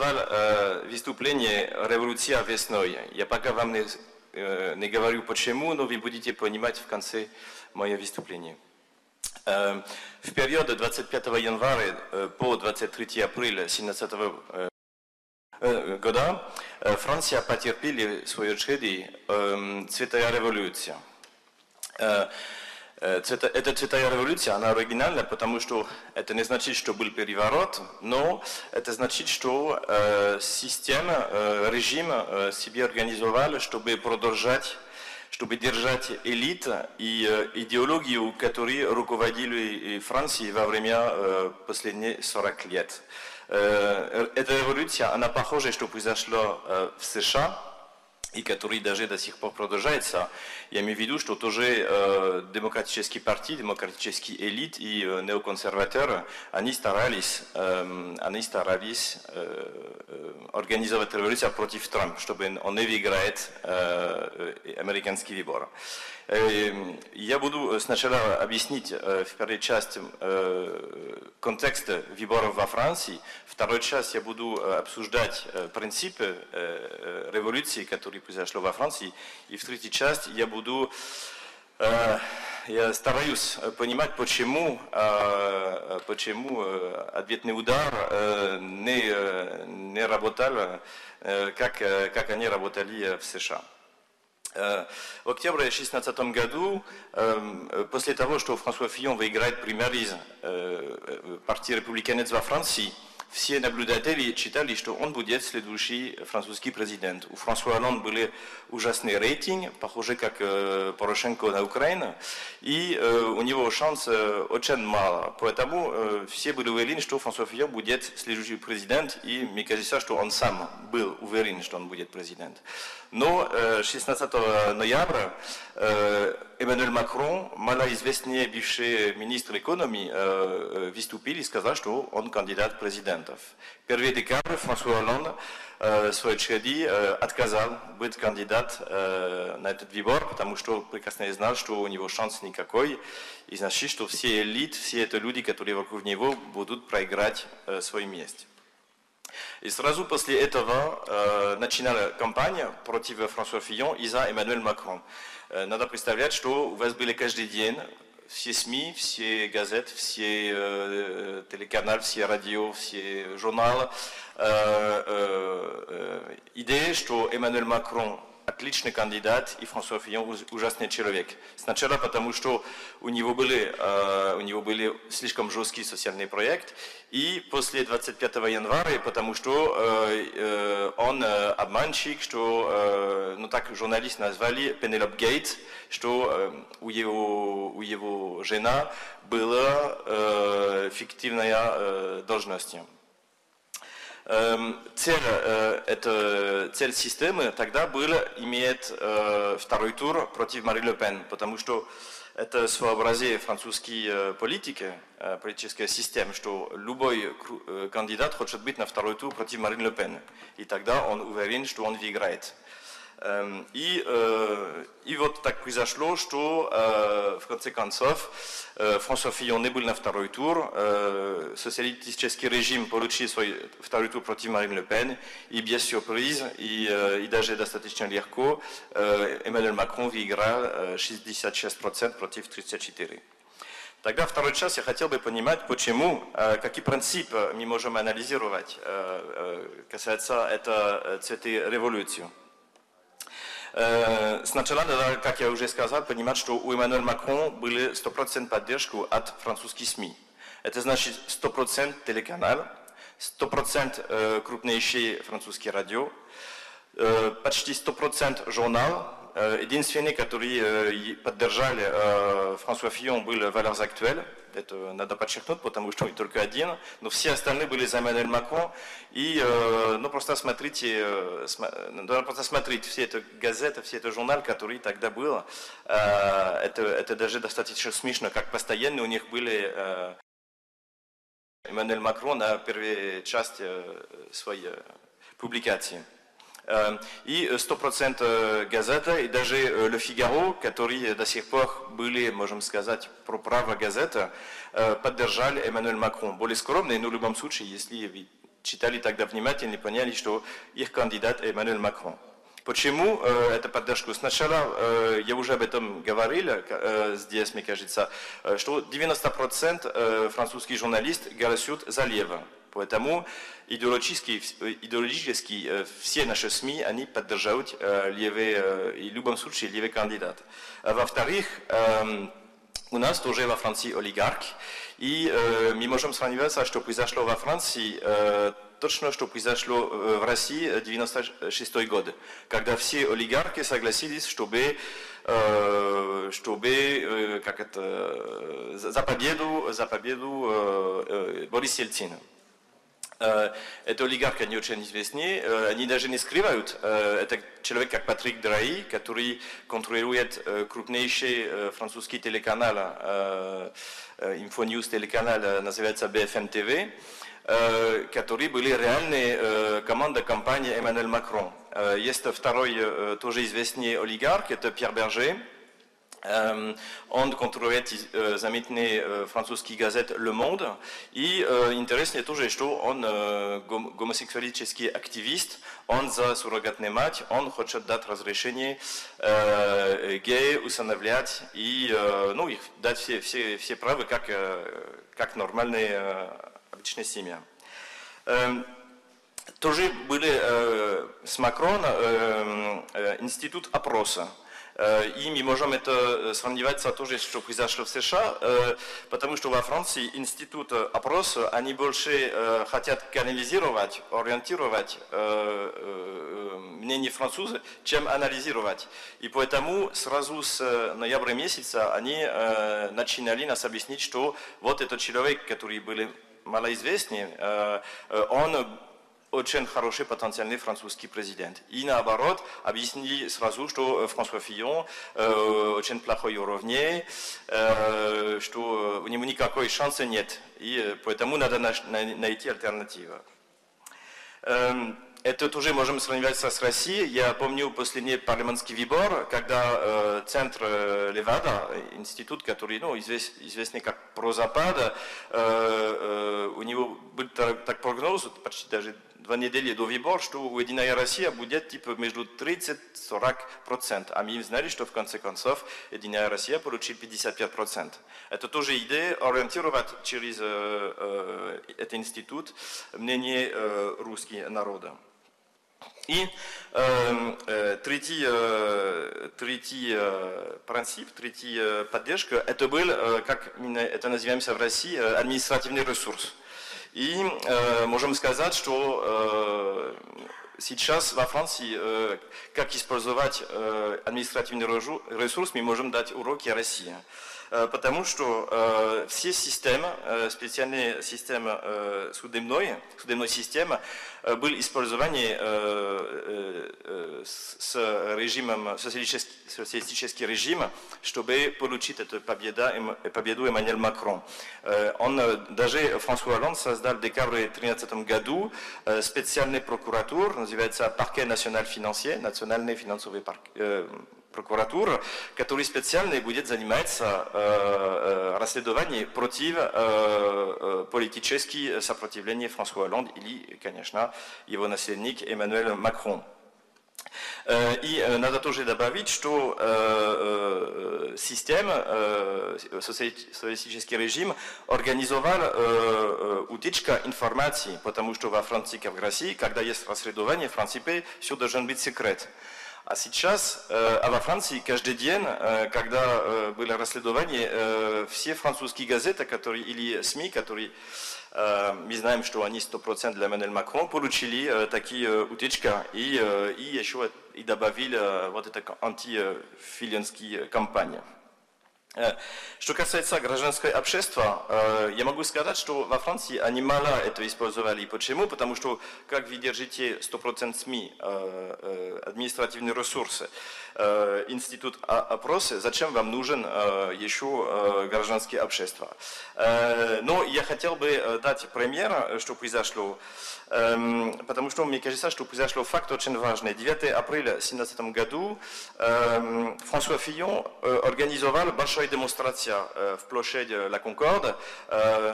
Назвал э, выступление «Революция весной». Я пока вам не, э, не говорю почему, но вы будете понимать в конце мое выступление. Э, в период 25 января э, по 23 апреля 17 э, э, года Франция потерпели свою очередь э, цветая революция. Э, цвета, эта цветая революция, она оригинальна, потому что это не значит, что был переворот, но это значит, что э, система, э, режим э, себе организовал, чтобы продолжать чтобы держать элит и э, идеологию, которые руководили Францией во время э, последних 40 лет. Э, эта революция, она похожа, что произошло э, в США, и который даже до сих пор продолжается. Я имею в виду, что тоже э, демократические партии, демократические элит и э, неоконсерваторы, они старались, э, они старались э, э организовать революцию против Трампа, чтобы он не выиграет э, американский выбор. Э, я буду сначала объяснить э, в первой части э, контекст выборов во Франции, второй часть я буду обсуждать принципы революции, которые произошло во Франции, и в третьей части я буду я стараюсь понимать, почему, почему ответный удар не, не работал, как, как они работали в США. Э, в октябре 2016 году, э, после того, что Франсуа Фион выиграет примериз э, партии республиканец во Франции, все наблюдатели считали, что он будет следующий французский президент. У Франсуа Олланд были ужасные рейтинги, похожие как э, Порошенко на Украину, и э, у него шанс э, очень мало. Поэтому э, все были уверены, что Франсуа Фион будет следующий президент, и мне кажется, что он сам был уверен, что он будет президент. Но э, 16 ноября Эммануэль Макрон, малоизвестный бывший министр экономии, э, выступил и сказал, что он кандидат президентов. 1 декабря Франсуа Олланд в своей очереди отказал быть кандидат на этот выбор, потому что прекрасно знал, что у него шанс никакой, и значит, что все элиты, все это люди, которые вокруг него, будут проиграть свое место. И сразу после этого э, начинала кампания против Франсуа Фион и за Эммануэль Макрон. Э, надо представлять, что у вас были каждый день все СМИ, все газеты, все э, телеканалы, все радио, все журналы. Э, э, э, идея, что Эммануэль Макрон отличный кандидат, и Франсуа Фион ужасный человек. Сначала потому, что у него были, э, у него были слишком жесткий социальный проект, и после 25 января, потому что э, э, он обманщик, что, э, ну так журналист назвали Пенелоп Гейт, что у, его, у его жена была фиктивная должность. Эм, цель, э, это, цель системы тогда была иметь э, второй тур против Мари Ле Пен, потому что это своеобразие французской э, политики, политическая система, что любой кандидат хочет быть на второй тур против Марин Ле Пен, и тогда он уверен, что он выиграет. Эм, и, э, и вот так произошло, что э, в конце концов э, Франсуа Фион не был на второй тур, социалистический режим получил свой второй тур против Марин Ле Пен, и без сюрприз, и, и даже достаточно легко, Эммануэль Макрон выиграл 66% против 34%. Тогда второй час я хотел бы понимать, почему, какие принципы мы можем анализировать касается этой цветы революции. Э, сначала надо, как я уже сказал, понимать, что у Эммануэля Макрон были 100% поддержку от французских СМИ. Это значит 100% телеканал, 100% э, крупнейшие французские радио, э, почти 100% журнал. Единственный, который поддержали Франсуа Фион, был «Valeurs actuelles», это надо подчеркнуть, потому что он только один, но все остальные были за Эммануэль Макрон, и э, ну, просто смотрите, э, надо просто смотреть все это газеты, все это журнал, который тогда был, э, это, это даже достаточно смешно, как постоянно у них были Эммануэль Макрон на первой части своей публикации. И 100% газета, и даже Le Figaro, которые до сих пор были, можем сказать, про право газета, поддержали Эммануэль Макрон. Более скромные, но в любом случае, если вы читали тогда внимательно поняли, что их кандидат Эммануэль Макрон. Почему э, это поддержку? Сначала, э, я уже об этом говорил э, здесь, мне кажется, э, что 90% э, французских журналистов голосуют за лево. Поэтому идеологически, идеологически э, все наши СМИ, они поддерживают э, левый, э, и в любом случае левый кандидат. Во-вторых, эм, у нас тоже во Франции олигарх, и мы можем сравнивать, что произошло во Франции точно, что произошло в России в 1996 год, когда все олигархи согласились, чтобы, чтобы как это, за победу, за победу Ельцина. Э, это олигарх, они очень известны, э, они даже не скрывают. Э, это человек, как Патрик Драи, который контролирует крупнейший французский телеканал, Infonews телеканал, называется BFM TV, которые были реальные команда компании Эммануэль Макрон. Есть второй тоже известный олигарх, это Пьер Бержер, он контролирует заметные французские газеты Le Monde. И интересно тоже, что он гомосексуалический активист, он за суррогатную мать, он хочет дать разрешение геи усыновлять и ну, их дать все, все, все права, как, как нормальные обычные семьи. Тоже были с Макрона институт опроса. И мы можем это сравнивать с тоже, что произошло в США, потому что во Франции институт опроса, они больше хотят канализировать, ориентировать мнение француза, чем анализировать. И поэтому сразу с ноября месяца они начинали нас объяснить, что вот этот человек, который был малоизвестный, он очень хороший потенциальный французский президент. И наоборот, объяснили сразу, что Франсуа Фион э, очень плохой уровне, э, что у него никакой шанса нет. И поэтому надо найти альтернативу. Э, это тоже можем сравнивать с Россией. Я помню последний парламентский выбор, когда э, центр э, Левада, институт, который ну, извест, известный как Прозапад, э, э, у него был так прогноз, почти даже два недели до выборов, что у Единая Россия будет типа между 30-40%. А мы знали, что в конце концов Единая Россия получит 55%. Это тоже идея ориентировать через э, э, этот институт мнение э, русского народа. И э, э, третий, э, третий э, принцип, третья поддержка, это был, э, как это называемся в России, административный ресурс. И э, можем сказать, что э, сейчас во Франции, э, как использовать э, административный ресурс, мы можем дать уроки России. Э, потому что э, все системы, э, специальные системы э, судебной, судебной системы, э, были использованы э, э, с режимом, социалистический, социалистический режим, чтобы получить эту победу, победу Эммануэль Макрон. Э, он, даже Франсуа Оланд создал в декабре 2013 году э, специальный прокуратур, называется Паркет национал финансиер, национальный финансовый парк, э, прокуратура, который специально будет заниматься э, э, расследованием против э, э, политического сопротивления Франсуа Оланд или, конечно, его наследник Эммануэль Макрон. Э, и надо тоже добавить, что система, социалистический режим организовал утечка информации, потому что во Франции, как в России, когда есть расследование, в принципе, все должен быть секрет. А сейчас, э, а во Франции каждый день, э, когда э, было расследование, все французские газеты, которые, или СМИ, которые мы знаем, что они 100% для Эммануэль Макрон, получили такие утечки и, и еще и добавили вот эту антифилинские кампании. Э, что касается гражданского общества, э, я могу сказать, что во Франции они мало это использовали. Почему? Потому что, как вы держите 100% СМИ, э, административные ресурсы, институт опроса, зачем вам нужен еще гражданское общество? Но я хотел бы дать пример, что произошло. Эм, потому что мне кажется, что произошло факт очень важный. 9 апреля 2017 году эм, Франсуа Фион организовал большой большая демонстрация в площади Ла Конкорд,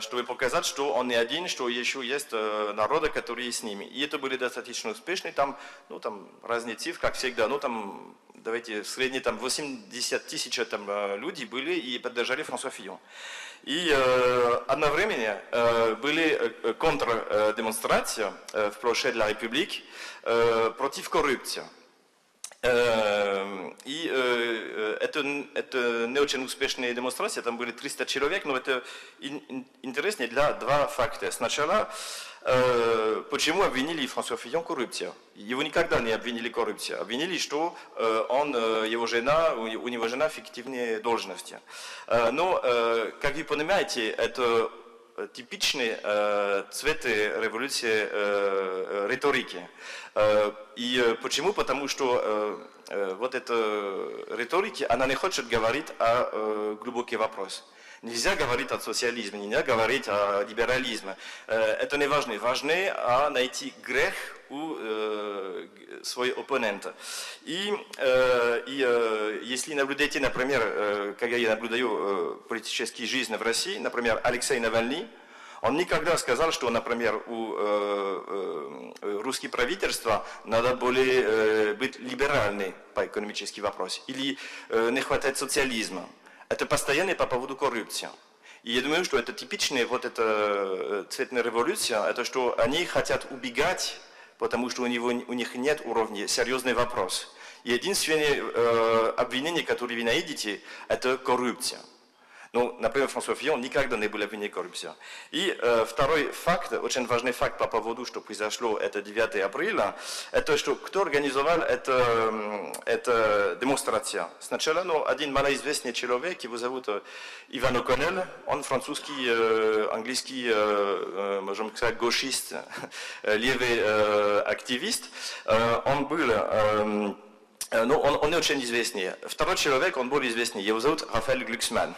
чтобы показать, что он не один, что еще есть народы, которые с ними. И это были достаточно успешны. Там, ну, там разные цифры, как всегда. Ну, там, давайте, в среднем там 80 тысяч там, людей были и поддержали Франсуа Фион. И э, одновременно э, были контрдемонстрации э, в площади Ла Республики э, против коррупции. И это, это не очень успешная демонстрация, там были 300 человек, но это интереснее для два факта. Сначала, почему обвинили Франсуа Фион коррупцию? Его никогда не обвинили коррупцию. Обвинили, что он, его жена, у него жена фиктивные должности. Но, как вы понимаете, это типичные э, цветы революции э, э, риторики. Э, и почему? Потому что э, э, вот эта риторика, она не хочет говорить о э, глубокий вопрос. Нельзя говорить о социализме, нельзя говорить о либерализме. Э, это не важно. Важно а найти грех у э, своего оппонента. И, э, и э, если наблюдаете, например, э, когда я наблюдаю э, политическую жизнь в России, например, Алексей Навальный, он никогда сказал, что, например, у э, э, русского правительства надо более э, быть либеральным по экономическим вопросам или э, не хватает социализма. Это постоянно по поводу коррупции. И я думаю, что это типичная вот эта э, цветная революция, это что они хотят убегать, потому что у, него, у них нет уровня серьезный вопрос. Единственное э, обвинение, которое вы найдете, это коррупция. Ну, например, Франсуа Фион никогда не был обвинен в коррупции. И э, второй факт, очень важный факт по поводу, что произошло это 9 апреля, это что кто организовал это, это демонстрация. Сначала ну, один малоизвестный человек, его зовут э, Иван О'Коннелл, он французский, э, английский, э, э, можем сказать, гauchiste, левый э, активист. Э, он был... Э, ну, он, он очень известный. Второй человек, он более известный, его зовут Рафаэль Глюксман.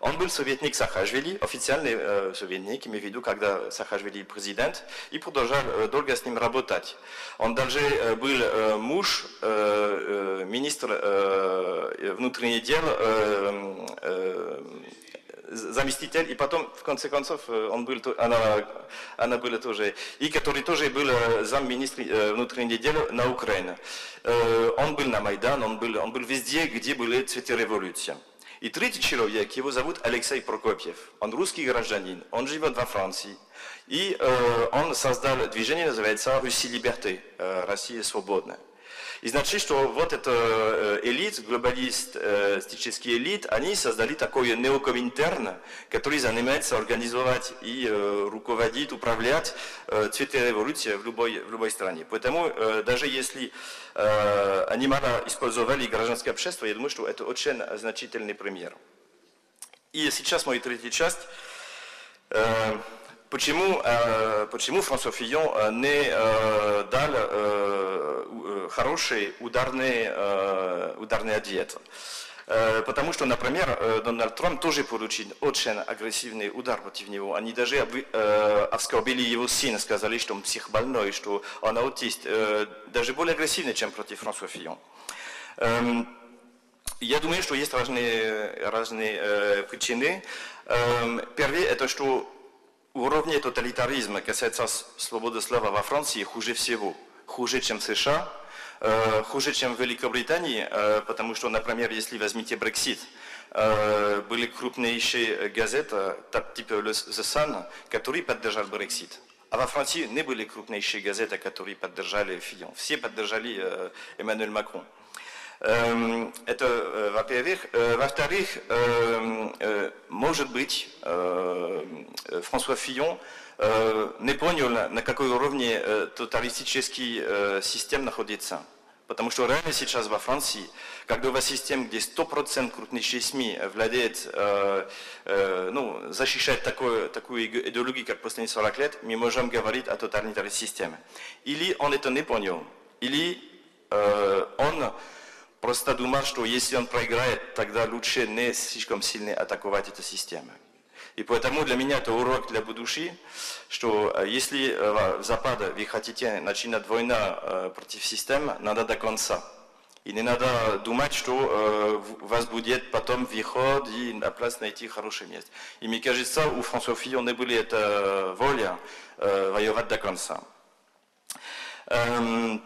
Он был советник Саакашвили, официальный э, советник, имею в виду, когда Саакашвили президент, и продолжал э, долго с ним работать. Он даже э, был э, муж э, э, министра э, внутренних дел, э, э, заместитель, и потом, в конце концов, э, он был, она, она была тоже, и который тоже был э, замминистра внутренних дел на Украине. Он был на Майдан, он был, он был везде, где были цветы революции. И третий человек, его зовут Алексей Прокопьев. Он русский гражданин, он живет во Франции. И э, он создал движение, называется «Руси Либерты», э, «Россия свободная». И значит, что вот эта э, элит, глобалистический элит, они создали такой неокоминтерн, который занимается организовать и э, руководить, управлять э, цветы революции в любой, в любой стране. Поэтому даже если они мало использовали гражданское общество, я думаю, что это очень значительный пример. И сейчас моя третья часть. Почему, почему Франсуа Фион не дал хороший ударный, ударный ответ? Потому что, например, Дональд Трамп тоже получил очень агрессивный удар против него. Они даже оскорбили его сына, сказали, что он психбольной, что он аутист. Даже более агрессивный, чем против Франсуа Фион. Я думаю, что есть разные, разные причины. Первое, это что уровне тоталитаризма касается свободы слова во Франции хуже всего. Хуже, чем США, э, хуже, чем в Великобритании, э, потому что, например, если возьмите Brexit, э, были крупнейшие газеты, типа The Sun, которые поддержали Brexit. А во Франции не были крупнейшие газеты, которые поддержали Фион. Все поддержали Эммануэль Макрон. Это, во-первых. Во-вторых, может быть, Франсуа Фион не понял, на какой уровне тоталистический систем находится. Потому что реально сейчас во Франции, когда у вас система, где 100% крупнейшие СМИ владеет, э, э, ну, защищает такую, такую идеологию, как последние 40 лет, мы можем говорить о тоталитарной системе. Или он это не понял, или э, он Просто думал, что если он проиграет, тогда лучше не слишком сильно атаковать эту систему. И поэтому для меня это урок для будущего, что если в Западе вы хотите начинать войну против системы, надо до конца. И не надо думать, что э, у вас будет потом выход и на place найти хорошее место. И мне кажется, у Франсуа не были это воля э, воевать до конца. Эм,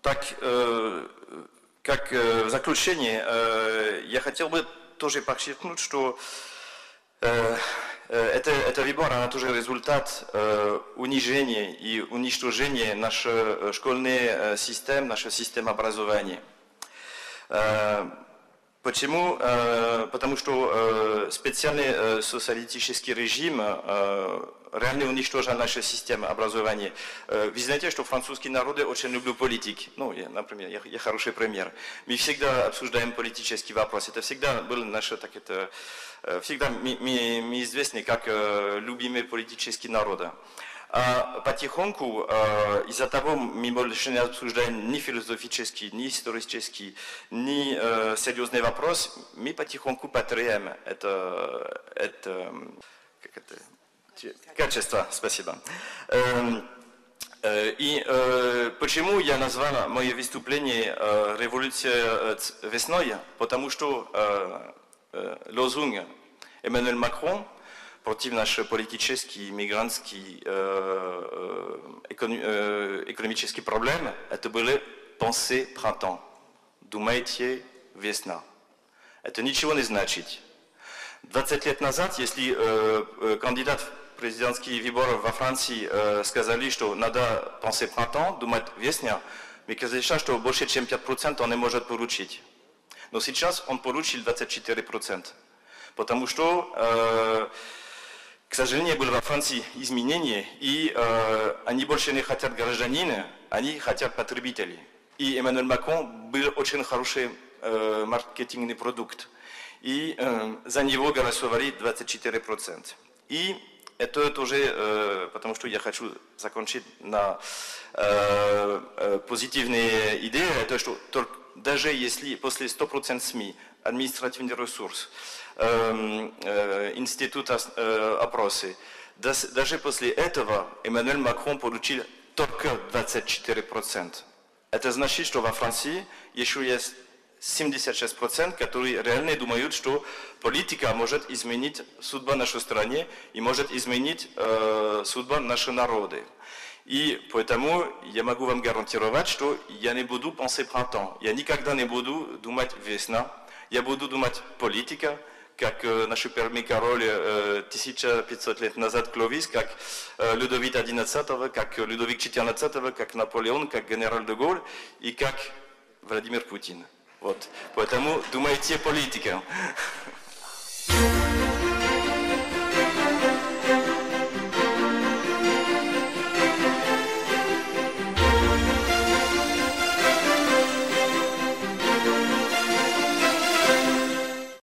так, э, как э, в заключение, э, я хотел бы тоже подчеркнуть, что э, это, это выбор, она тоже результат э, унижения и уничтожения нашей школьной системы, нашей системы образования. Почему? Э, потому что э, специальный э, социалистический режим реально уничтожил нашу систему образования. Вы знаете, что французские народы очень любят политики. Ну, я, например, я, я хороший пример. Мы всегда обсуждаем политические вопросы. Это всегда было наше, так это, всегда мы, мы, мы известны как любимые политические народы. А потихоньку, э, из-за того, мы больше не обсуждаем ни философический, ни исторический, ни э, серьезный вопрос, мы потихоньку потеряем это, это, как это Качество, спасибо. Эм, э, и э, почему я назвал мое выступление э, «Революция весной»? Потому что лозунг Эммануэль Макрон против наших политических, мигрантских, экономических проблем, это были «Pensez printemps», «Думайте весна». Это ничего не значит. 20 лет назад, если кандидат президентские выборы во Франции э, сказали, что надо penser printemps, думать весня, мне кажется, что больше, чем 5% он не может получить. Но сейчас он получил 24%. Потому что, э, к сожалению, было во Франции изменение, и э, они больше не хотят гражданина, они хотят потребителей. И Эммануэль Макрон был очень хороший э, маркетинговый продукт. И э, за него голосовали 24%. И это, уже, э, потому что я хочу закончить на э, э, позитивные идеи, это что только, даже если после 100% СМИ, административный ресурс, э, э, институт э, опросы, даже после этого Эммануэль Макрон получил только 24%. Это значит, что во Франции еще есть 76%, которые реально думают, что политика может изменить судьбу нашей страны и может изменить э, судьбу наших народов. И поэтому я могу вам гарантировать, что я не буду penser printemps, я никогда не буду думать весна, я буду думать политика, как э, наш первый король э, 1500 лет назад Кловис, как э, Людовик XI, как Людовик XIV, как Наполеон, как генерал де Голь и как Владимир Путин. Вот. Поэтому думайте политикам.